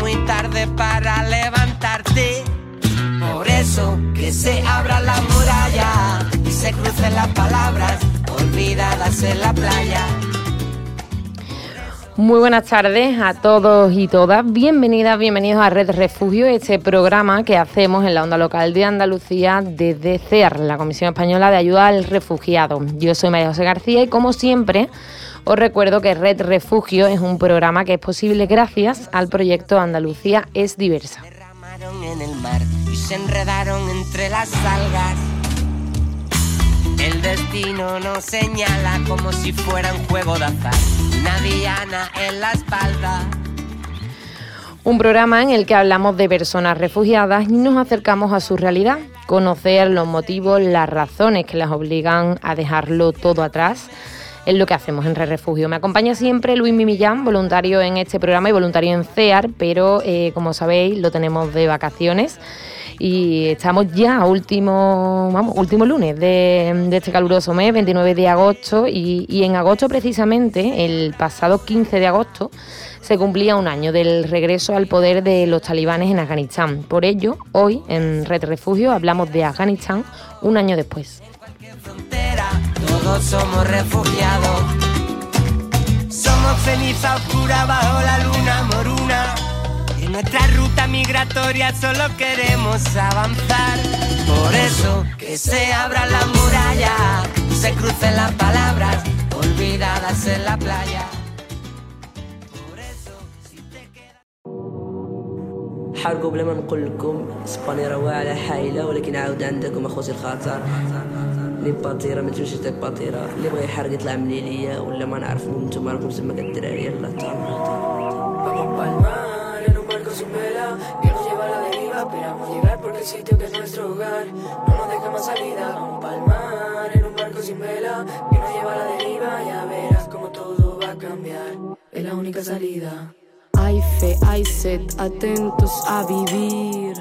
Muy tarde para levantarte. Por eso que se abra la muralla y se crucen las palabras olvidadas en la playa. Muy buenas tardes a todos y todas. Bienvenidas, bienvenidos a Red Refugio, este programa que hacemos en la onda local de Andalucía desde CER, la Comisión Española de Ayuda al Refugiado. Yo soy María José García y como siempre os recuerdo que Red Refugio es un programa que es posible gracias al proyecto Andalucía es diversa. en el mar y se enredaron entre las algas. El destino nos señala como si fuera un juego de azar en la espalda. Un programa en el que hablamos de personas refugiadas y nos acercamos a su realidad, conocer los motivos, las razones que las obligan a dejarlo todo atrás. Es lo que hacemos en Re Refugio. Me acompaña siempre Luis Mimillán, voluntario en este programa y voluntario en CEAR, pero eh, como sabéis lo tenemos de vacaciones y estamos ya último, vamos, último lunes de, este caluroso mes, 29 de agosto, y, en agosto precisamente, el pasado 15 de agosto, se cumplía un año del regreso al poder de los talibanes en Afganistán. Por ello, hoy en Red Refugio hablamos de Afganistán un año después Todos somos refugiados, somos ceniza oscura bajo la luna moruna en nuestra ruta migratoria solo queremos avanzar. Por eso que se abra la muralla, se crucen las palabras olvidadas en la playa. حاول قبل ما نقول لكم اسبانيا راه حايله ولكن عاود عندكم اخوتي الخاطر لي باتيرا ما تمشي تاك باتيرا اللي بغى يحرق يطلع من ليا ولا ما نعرف نتوما راكم تما كالدراري يلا تعالوا sin vela que nos lleva a la deriva. Esperamos llegar porque el sitio que es nuestro hogar no nos deja más salida. Vamos palmar en un barco sin vela que nos lleva a la deriva. Ya verás como todo va a cambiar. Es la única salida. Hay fe, hay sed, atentos a vivir.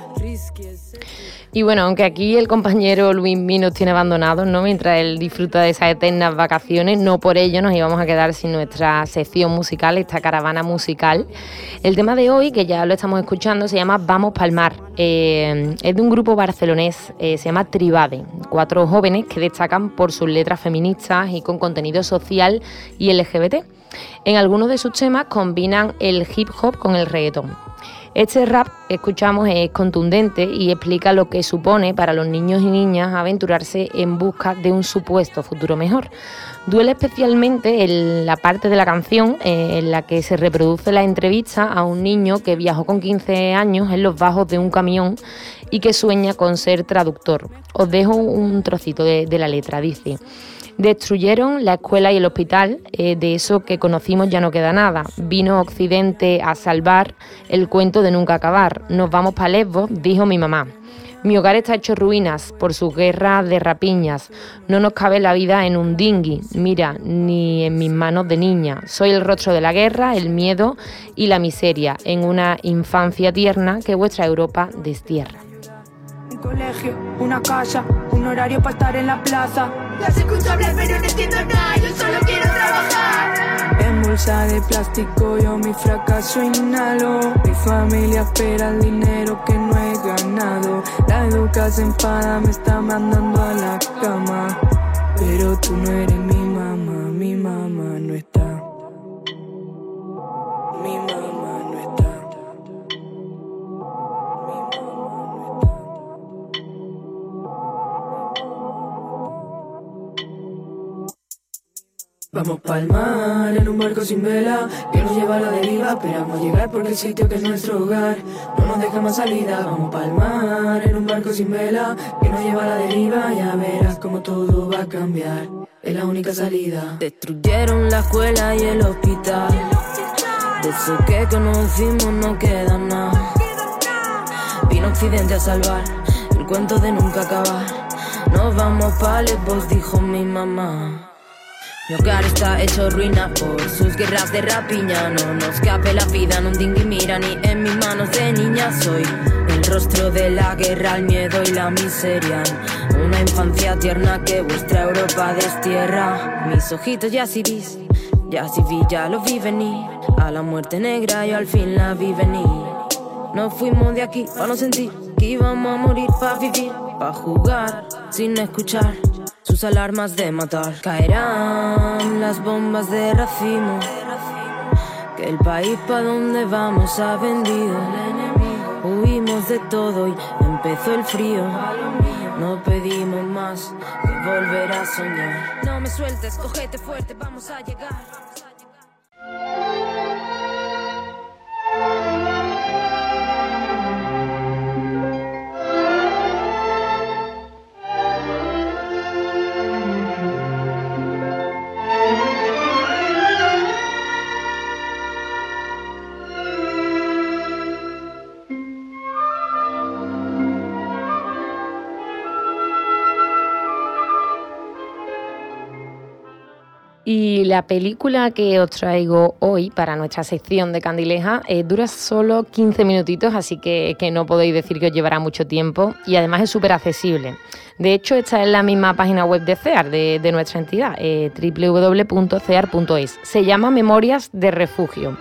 y bueno, aunque aquí el compañero Luis Mí nos tiene abandonados, ¿no? Mientras él disfruta de esas eternas vacaciones, no por ello nos íbamos a quedar sin nuestra sección musical, esta caravana musical. El tema de hoy, que ya lo estamos escuchando, se llama Vamos Palmar. Eh, es de un grupo barcelonés, eh, se llama Tribade. Cuatro jóvenes que destacan por sus letras feministas y con contenido social y LGBT. En algunos de sus temas combinan el hip hop con el reggaetón. Este rap que escuchamos es contundente y explica lo que supone para los niños y niñas aventurarse en busca de un supuesto futuro mejor. Duele especialmente en la parte de la canción eh, en la que se reproduce la entrevista a un niño que viajó con 15 años en los bajos de un camión y que sueña con ser traductor. Os dejo un trocito de, de la letra, dice. Destruyeron la escuela y el hospital, eh, de eso que conocimos ya no queda nada. Vino Occidente a salvar el cuento de nunca acabar. Nos vamos para Lesbos, dijo mi mamá. Mi hogar está hecho ruinas por su guerra de rapiñas. No nos cabe la vida en un dinghy, mira, ni en mis manos de niña. Soy el rostro de la guerra, el miedo y la miseria en una infancia tierna que vuestra Europa destierra colegio, una casa, un horario para estar en la plaza. Las escucho hablar pero no entiendo nada, yo solo quiero trabajar. En bolsa de plástico yo mi fracaso inhalo. Mi familia espera el dinero que no he ganado. La educación enfada, me está mandando a la cama. Pero tú no eres mi mamá. Mi mamá no está. Vamos pa'l mar en un barco sin vela que nos lleva a la deriva. Esperamos llegar porque el sitio que es nuestro hogar no nos deja más salida. Vamos pa'l mar en un barco sin vela que nos lleva a la deriva. Ya verás como todo va a cambiar. Es la única salida. Destruyeron la escuela y el hospital. De eso que conocimos no queda nada. Vino Occidente a salvar el cuento de nunca acabar. Nos vamos pa' vos dijo mi mamá. Mi hogar está hecho ruina por sus guerras de rapiña. No nos cabe la vida, no dingui mira ni en mis manos de niña soy. El rostro de la guerra, el miedo y la miseria. Una infancia tierna que vuestra Europa destierra. Mis ojitos ya sí vis, ya sí vi, ya lo vi venir. A la muerte negra yo al fin la vi venir. No fuimos de aquí para no sentir que íbamos a morir para vivir, para jugar sin escuchar sus alarmas de matar. Caerán las bombas de racimo. Que el país pa' donde vamos ha vendido. Huimos de todo y empezó el frío. No pedimos más que volver a soñar. No me sueltes, cogete fuerte, vamos a llegar. La película que os traigo hoy para nuestra sección de Candileja eh, dura solo 15 minutitos, así que, no podéis decir que os llevará mucho tiempo y además es súper accesible. De hecho, esta es la misma página web de CEAR, de, nuestra entidad, eh, www.cear.es. Se llama Memorias de Refugio.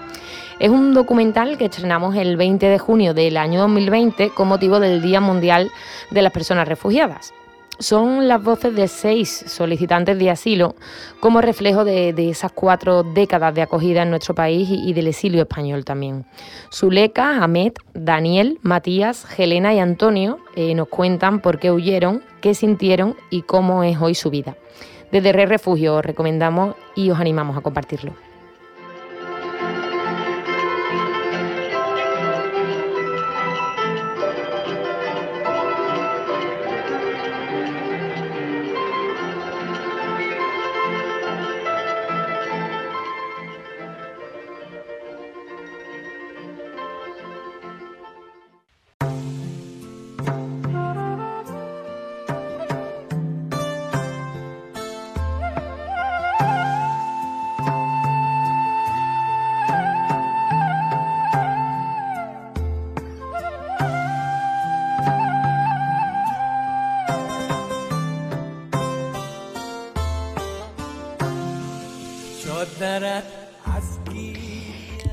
Es un documental que estrenamos el 20 de junio del año 2020 con motivo del Día Mundial de las Personas Refugiadas son las voces de seis solicitantes de asilo como reflejo de, esas cuatro décadas de acogida en nuestro país y, del exilio español también. Zuleika, Ahmed, Daniel, Matías, Helena y Antonio eh, nos cuentan por qué huyeron, qué sintieron y cómo es hoy su vida. Desde Re Refugio os recomendamos y os animamos a compartirlo.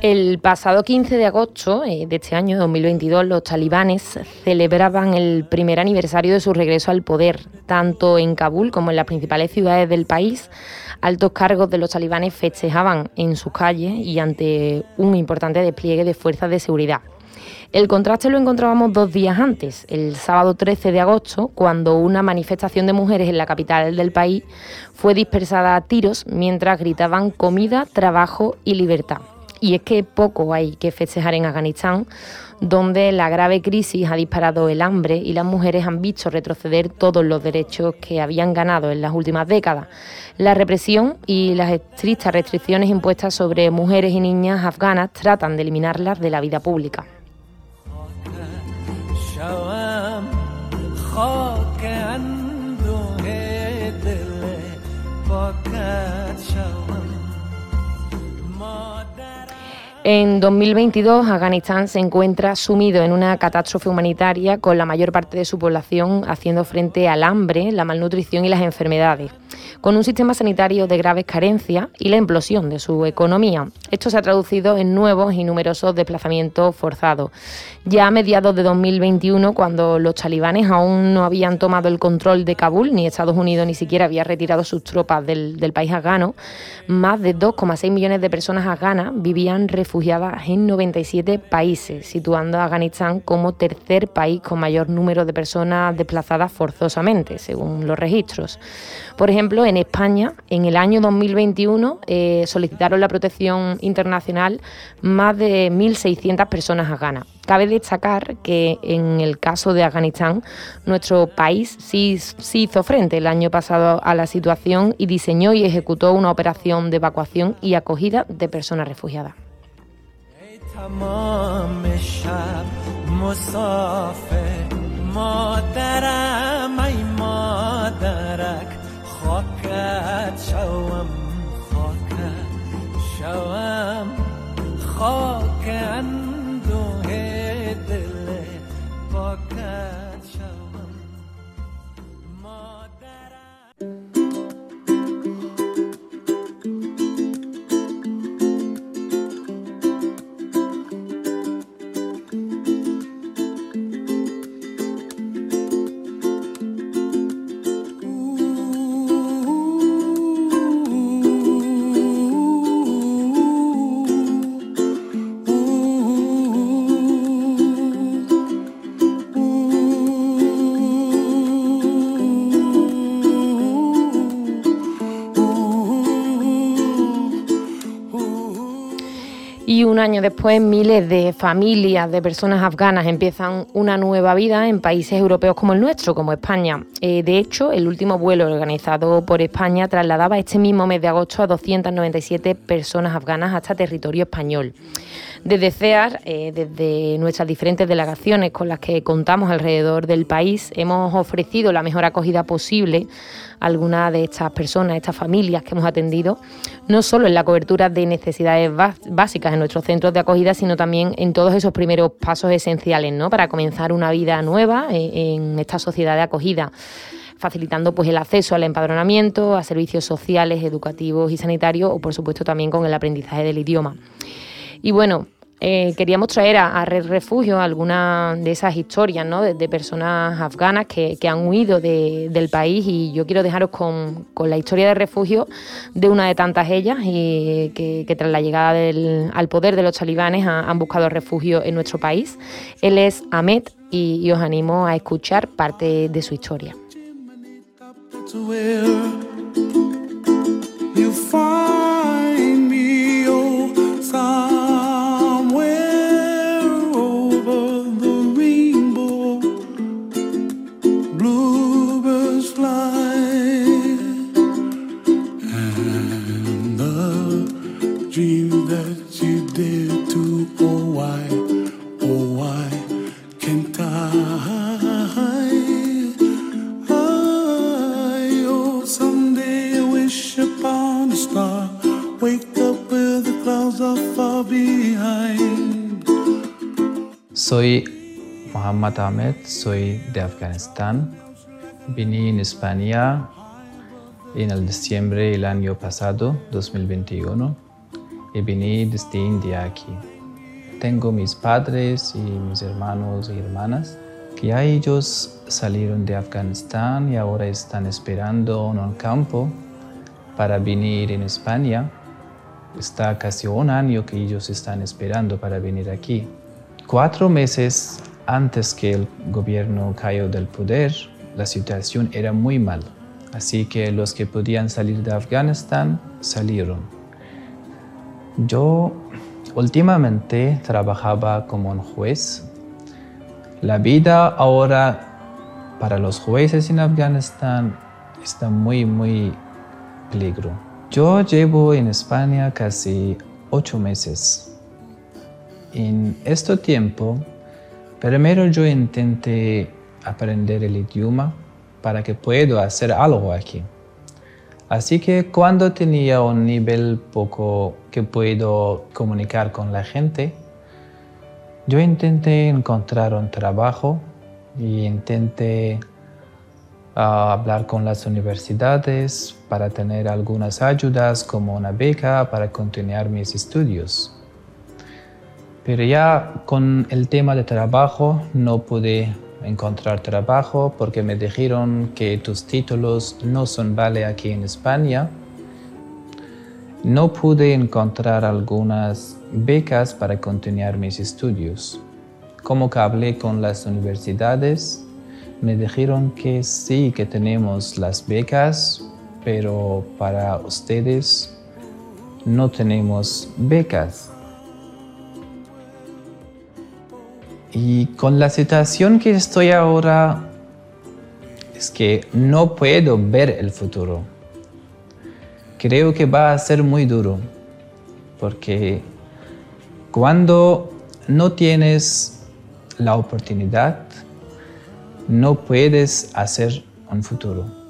El pasado 15 de agosto eh, de este año 2022, los talibanes celebraban el primer aniversario de su regreso al poder, tanto en Kabul como en las principales ciudades del país. Altos cargos de los talibanes festejaban en sus calles y ante un importante despliegue de fuerzas de seguridad. El contraste lo encontrábamos dos días antes, el sábado 13 de agosto, cuando una manifestación de mujeres en la capital del país fue dispersada a tiros mientras gritaban comida, trabajo y libertad. Y es que poco hay que festejar en Afganistán, donde la grave crisis ha disparado el hambre y las mujeres han visto retroceder todos los derechos que habían ganado en las últimas décadas. La represión y las estrictas restricciones impuestas sobre mujeres y niñas afganas tratan de eliminarlas de la vida pública. En 2022, Afganistán se encuentra sumido en una catástrofe humanitaria con la mayor parte de su población haciendo frente al hambre, la malnutrición y las enfermedades, con un sistema sanitario de graves carencias y la implosión de su economía. Esto se ha traducido en nuevos y numerosos desplazamientos forzados. Ya a mediados de 2021, cuando los talibanes aún no habían tomado el control de Kabul, ni Estados Unidos ni siquiera había retirado sus tropas del, país afgano, más de 2,6 millones de personas afganas vivían refugiadas en 97 países, situando a Afganistán como tercer país con mayor número de personas desplazadas forzosamente, según los registros. Por ejemplo, en España, en el año 2021, eh, solicitaron la protección internacional más de 1.600 personas afganas. Cabe destacar que en el caso de Afganistán, nuestro país sí, sí, hizo frente el año pasado a la situación y diseñó y ejecutó una operación de evacuación y acogida de personas refugiadas. خاکت شوم خاکت شوم خاکن año después, miles de familias de personas afganas empiezan una nueva vida en países europeos como el nuestro, como España. Eh, de hecho, el último vuelo organizado por España trasladaba este mismo mes de agosto a 297 personas afganas hasta territorio español. Desde CEAR, eh, desde nuestras diferentes delegaciones con las que contamos alrededor del país, hemos ofrecido la mejor acogida posible a algunas de estas personas, estas familias que hemos atendido, no solo en la cobertura de necesidades básicas en nuestros centros de acogida, sino también en todos esos primeros pasos esenciales ¿no? para comenzar una vida nueva en, esta sociedad de acogida facilitando pues el acceso al empadronamiento, a servicios sociales, educativos y sanitarios o por supuesto también con el aprendizaje del idioma. Y bueno, eh, queríamos traer a, Red Refugio algunas de esas historias ¿no? de, personas afganas que, han huido del país y yo quiero dejaros con, la historia de refugio de una de tantas ellas y que, tras la llegada al poder de los talibanes han buscado refugio en nuestro país. Él es Ahmed y, os animo a escuchar parte de su historia. Soy Mohammad Ahmed, soy de Afganistán. Vine en España en el diciembre del año pasado, 2021, y vine desde India aquí. Tengo mis padres y mis hermanos y hermanas, que ya ellos salieron de Afganistán y ahora están esperando en un campo para venir en España. Está casi un año que ellos están esperando para venir aquí. Cuatro meses antes que el gobierno cayó del poder, la situación era muy mal. Así que los que podían salir de Afganistán salieron. Yo últimamente trabajaba como un juez. La vida ahora para los jueces en Afganistán está muy, muy peligro. Yo llevo en España casi ocho meses en este tiempo, primero yo intenté aprender el idioma para que pueda hacer algo aquí. Así que cuando tenía un nivel poco que puedo comunicar con la gente, yo intenté encontrar un trabajo y intenté ah, hablar con las universidades para tener algunas ayudas como una beca para continuar mis estudios. Pero ya con el tema de trabajo no pude encontrar trabajo porque me dijeron que tus títulos no son vale aquí en España. no pude encontrar algunas becas para continuar mis estudios. Como que hablé con las universidades, me dijeron que sí, que tenemos las becas, pero para ustedes no tenemos becas. Y con la situación que estoy ahora, es que no puedo ver el futuro. Creo que va a ser muy duro, porque cuando no tienes la oportunidad, no puedes hacer un futuro.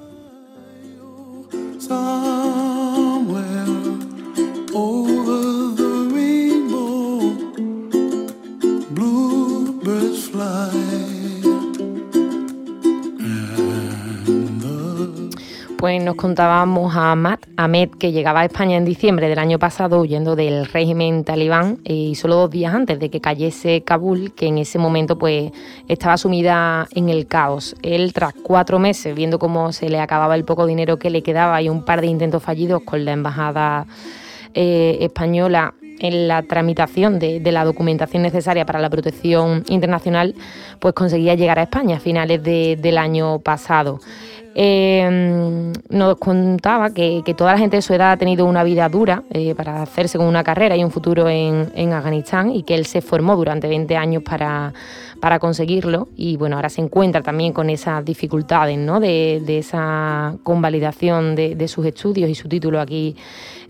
Pues nos contábamos a Matt Ahmed que llegaba a España en diciembre del año pasado huyendo del régimen talibán y solo dos días antes de que cayese Kabul, que en ese momento pues estaba sumida en el caos. Él tras cuatro meses viendo cómo se le acababa el poco dinero que le quedaba y un par de intentos fallidos con la embajada eh, española en la tramitación de, la documentación necesaria para la protección internacional, pues conseguía llegar a España a finales del año pasado. Eh, nos contaba que, toda la gente de su edad ha tenido una vida dura eh, para hacerse con una carrera y un futuro en, Afganistán y que él se formó durante 20 años para, conseguirlo y bueno, ahora se encuentra también con esas dificultades ¿no? de, esa convalidación de, sus estudios y su título aquí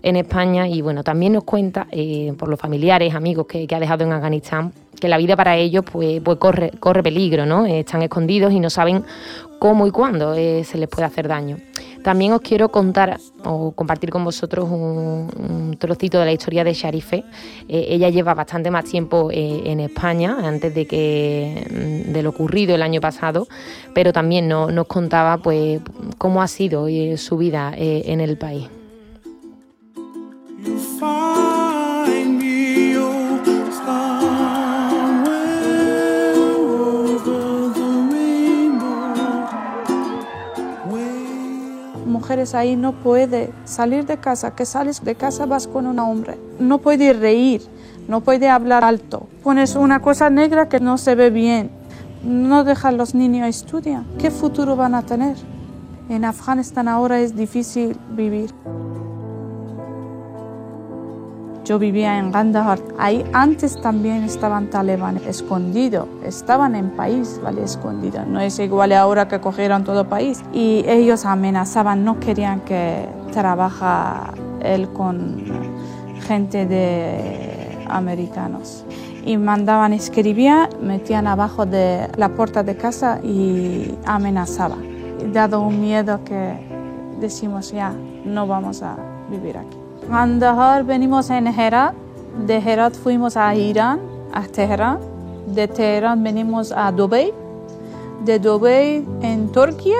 en España y bueno, también nos cuenta eh, por los familiares, amigos que, ha dejado en Afganistán que la vida para ellos pues, pues corre, corre peligro, ¿no? están escondidos y no saben cómo y cuándo eh, se les puede hacer daño. También os quiero contar o compartir con vosotros un, trocito de la historia de Sharife. Eh, ella lleva bastante más tiempo en España antes de que mm, de lo ocurrido el año pasado, pero también nos contaba pues cómo ha sido su vida en el país. Mujeres ahí no puede salir de casa, que sales de casa vas con un hombre, no puede reír, no puede hablar alto, pones una cosa negra que no se ve bien, no dejan los niños estudiar, ¿qué futuro van a tener? En Afganistán ahora es difícil vivir. Yo vivía en Gandahar. Ahí antes también estaban talibanes escondidos. Estaban en país, ¿vale? Escondidos. No es igual ahora que cogieron todo país. Y ellos amenazaban, no querían que trabaja él con gente de americanos. Y mandaban, escribían, metían abajo de la puerta de casa y amenazaban. Dado un miedo que decimos ya, no vamos a vivir aquí. Kandahar venimos en Herat, de Herat fuimos a Irán, a Teherán, de Teherán venimos a Dubái, de Dubái en Turquía,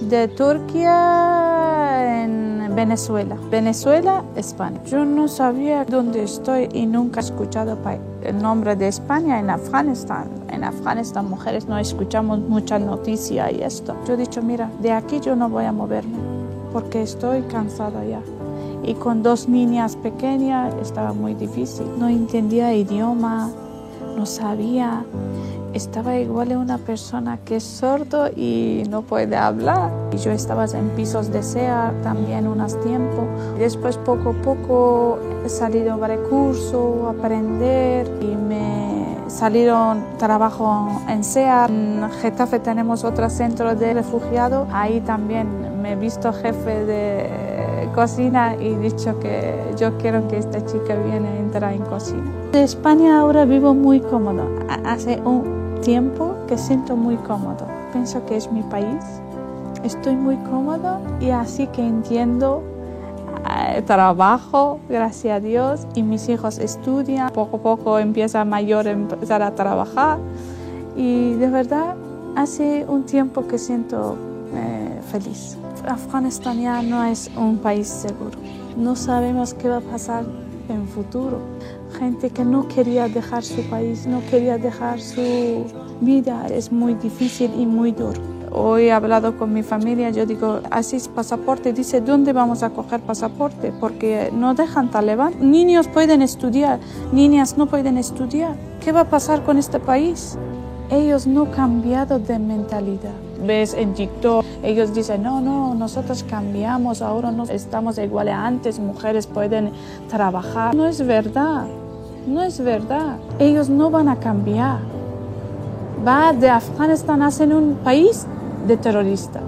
de Turquía en Venezuela, Venezuela, España. Yo no sabía dónde estoy y nunca he escuchado el nombre de España en Afganistán. En Afganistán, mujeres, no escuchamos mucha noticia y esto. Yo he dicho, mira, de aquí yo no voy a moverme porque estoy cansada ya y con dos niñas pequeñas estaba muy difícil. No entendía idioma, no sabía. Estaba igual a una persona que es sordo y no puede hablar. Y yo estaba en pisos de SEA también unos tiempos. Después poco a poco he salido a recursos, aprender y me salieron trabajo en SEA. En Getafe tenemos otro centro de refugiados. Ahí también me he visto jefe de cocina y dicho que yo quiero que esta chica viene a entrar en cocina. En España ahora vivo muy cómodo. Hace un tiempo que siento muy cómodo. Pienso que es mi país. Estoy muy cómodo y así que entiendo eh, trabajo, gracias a Dios, y mis hijos estudian, poco a poco empieza mayor a empezar a trabajar y de verdad hace un tiempo que siento eh, feliz. Afganistán ya no es un país seguro. No sabemos qué va a pasar en futuro. Gente que no quería dejar su país, no quería dejar su vida, es muy difícil y muy duro. Hoy he hablado con mi familia, yo digo, así es pasaporte. Dice, ¿dónde vamos a coger pasaporte? Porque no dejan talibán. Niños pueden estudiar, niñas no pueden estudiar. ¿Qué va a pasar con este país? Ellos no han cambiado de mentalidad. Ves en TikTok, ellos dicen, no, no, nosotros cambiamos, ahora no estamos iguales antes, mujeres pueden trabajar. No es verdad, no es verdad. Ellos no van a cambiar. Va de Afganistán ser un país de terrorista.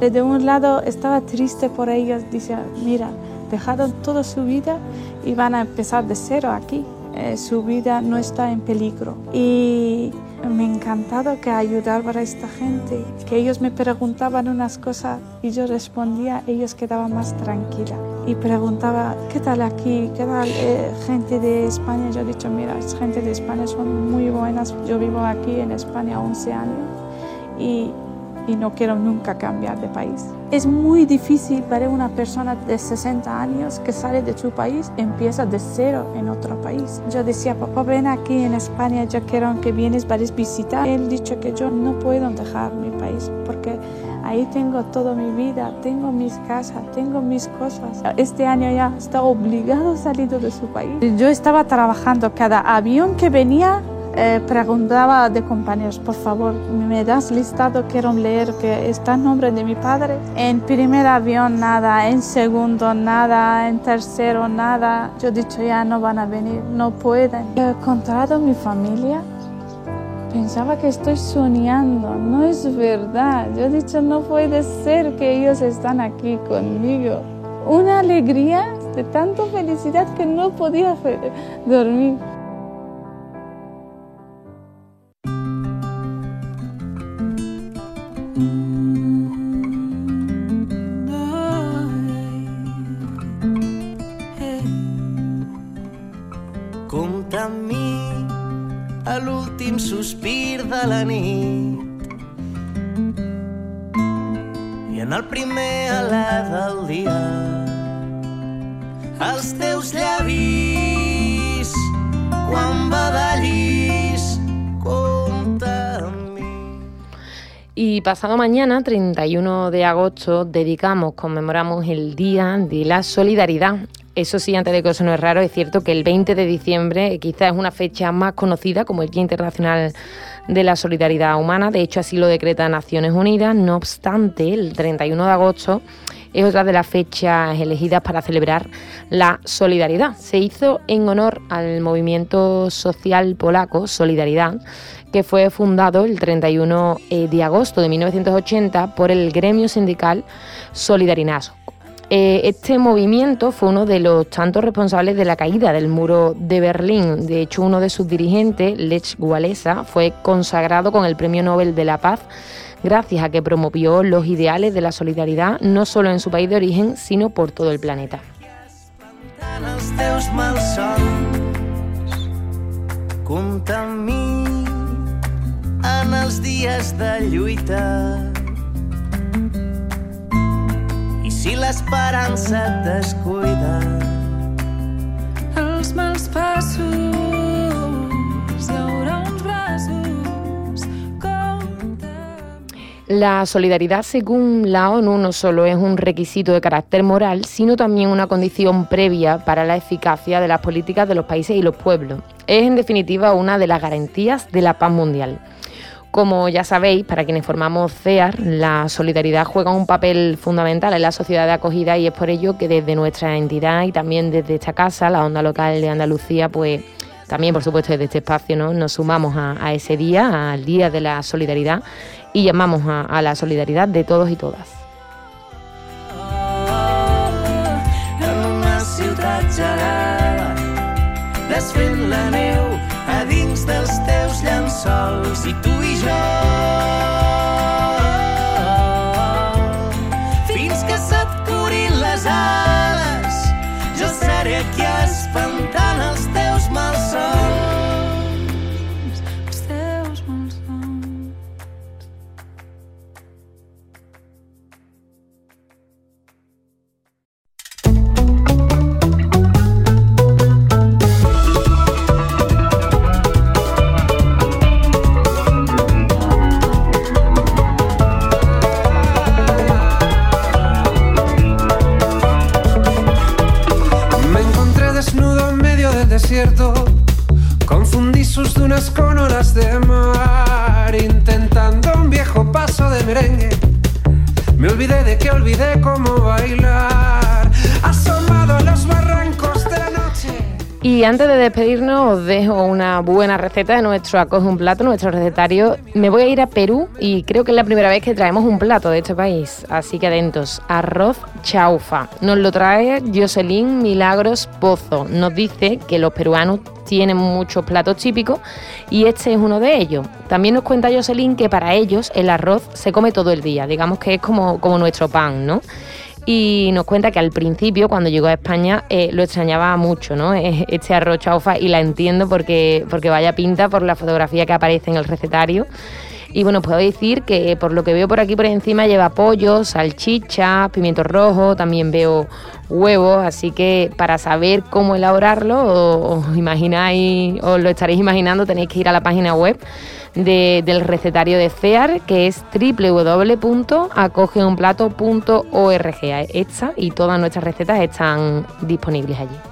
De un lado estaba triste por ellos, dice, mira, dejaron toda su vida y van a empezar de cero aquí. Eh, su vida no está en peligro. Y me ha encantado que ayudar a esta gente, que ellos me preguntaban unas cosas y yo respondía, ellos quedaban más tranquilas. Y preguntaba, ¿qué tal aquí? ¿Qué tal eh, gente de España? Yo he dicho, mira, gente de España son muy buenas. Yo vivo aquí en España 11 años y y no quiero nunca cambiar de país. Es muy difícil para una persona de 60 años que sale de su país, empieza de cero en otro país. Yo decía, papá, ven aquí en España, yo quiero que vienes para visitar. Él dicho que yo no puedo dejar mi país porque ahí tengo toda mi vida, tengo mis casas, tengo mis cosas. Este año ya está obligado a salir de su país. Yo estaba trabajando, cada avión que venía eh, preguntaba de compañeros, por favor, ¿me das listado? Quiero leer que está el nombre de mi padre. En primer avión nada, en segundo nada, en tercero nada. Yo he dicho ya no van a venir, no pueden. He encontrado mi familia. Pensaba que estoy soñando, no es verdad. Yo he dicho no puede ser que ellos están aquí conmigo. Una alegría de tanta felicidad que no podía dormir. Nit i en el primer del dia els teus. Y pasado mañana, 31 de agosto, dedicamos, conmemoramos el Día de la Solidaridad. Eso sí, antes de que eso no es raro, es cierto que el 20 de diciembre quizás es una fecha más conocida como el Día Internacional de la solidaridad humana. De hecho, así lo decreta Naciones Unidas. No obstante, el 31 de agosto es otra de las fechas elegidas para celebrar la solidaridad. Se hizo en honor al movimiento social polaco Solidaridad, que fue fundado el 31 eh, de agosto de 1980 por el gremio sindical Solidarinazgo. Eh, este movimiento fue uno de los tantos responsables de la caída del muro de Berlín. De hecho, uno de sus dirigentes, Lech Walesa, fue consagrado con el Premio Nobel de la Paz gracias a que promovió los ideales de la solidaridad no solo en su país de origen, sino por todo el planeta. Si l'esperança et descuida. Els mals passos hi haurà uns braços La solidaridad, según la ONU, no solo es un requisito de carácter moral, sino también una condición previa para la eficacia de las políticas de los países y los pueblos. Es, en definitiva, una de las garantías de la paz mundial. Como ya sabéis, para quienes formamos CEAR, la solidaridad juega un papel fundamental en la sociedad de acogida y es por ello que desde nuestra entidad y también desde esta casa, la Onda Local de Andalucía, pues también por supuesto desde este espacio ¿no? nos sumamos a, ese día, al Día de la Solidaridad y llamamos a, la solidaridad de todos y todas. beija. con olas de mar, intentando un viejo paso de merengue. Me olvidé de que olvidé cómo bailar Y antes de despedirnos, os dejo una buena receta de nuestro Acoge un Plato, nuestro recetario. Me voy a ir a Perú y creo que es la primera vez que traemos un plato de este país. Así que atentos, arroz chaufa. Nos lo trae Jocelyn Milagros Pozo. Nos dice que los peruanos tienen muchos platos típicos y este es uno de ellos. También nos cuenta Jocelyn que para ellos el arroz se come todo el día, digamos que es como, como nuestro pan, ¿no? Y nos cuenta que al principio, cuando llegó a España, eh, lo extrañaba mucho, ¿no? Este arroz chaufa y la entiendo porque, porque vaya pinta por la fotografía que aparece en el recetario. Y bueno, puedo decir que por lo que veo por aquí por encima lleva pollo, salchicha, pimiento rojo, también veo huevos, así que para saber cómo elaborarlo, os imagináis, os lo estaréis imaginando, tenéis que ir a la página web del recetario de CEAR, que es www.acogeunplato.org. Esta y todas nuestras recetas están disponibles allí.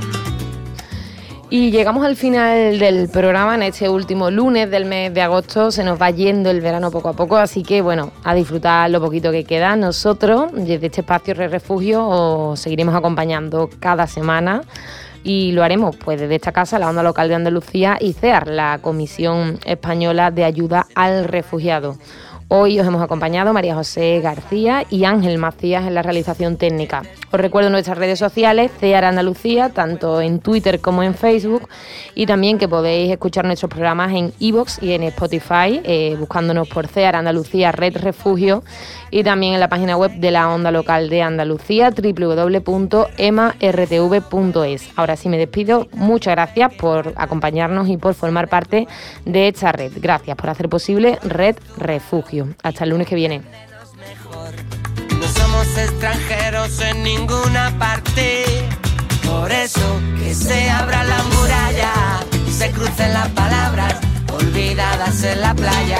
Y llegamos al final del programa en este último lunes del mes de agosto. Se nos va yendo el verano poco a poco, así que bueno, a disfrutar lo poquito que queda. Nosotros, desde este espacio Re Refugio, os seguiremos acompañando cada semana y lo haremos pues desde esta casa, la Onda Local de Andalucía y CEAR, la Comisión Española de Ayuda al Refugiado. Hoy os hemos acompañado María José García y Ángel Macías en la realización técnica. Os recuerdo nuestras redes sociales, CEAR Andalucía, tanto en Twitter como en Facebook, y también que podéis escuchar nuestros programas en iVoox y en Spotify, eh, buscándonos por CEAR Andalucía Red Refugio, y también en la página web de la Onda Local de Andalucía, www.emartv.es. Ahora sí me despido, muchas gracias por acompañarnos y por formar parte de esta red. Gracias por hacer posible Red Refugio. Hasta el lunes que viene. No somos extranjeros en ninguna parte. Por eso que se abra la muralla y se crucen las palabras olvidadas en la playa.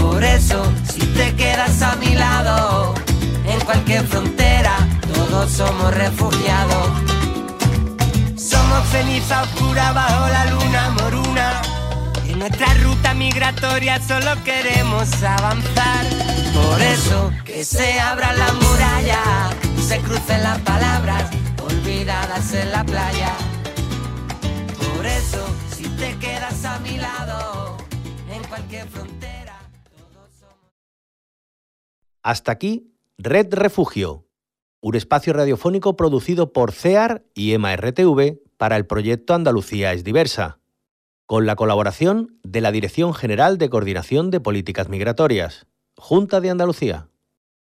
Por eso, si te quedas a mi lado, en cualquier frontera, todos somos refugiados. Somos ceniza oscura bajo la luna moruna nuestra ruta migratoria solo queremos avanzar. Por eso que se abra la muralla, se crucen las palabras olvidadas en la playa. Por eso, si te quedas a mi lado, en cualquier frontera, todos somos... Hasta aquí, Red Refugio, un espacio radiofónico producido por CEAR y EMA-RTV para el proyecto Andalucía es diversa con la colaboración de la Dirección General de Coordinación de Políticas Migratorias, Junta de Andalucía.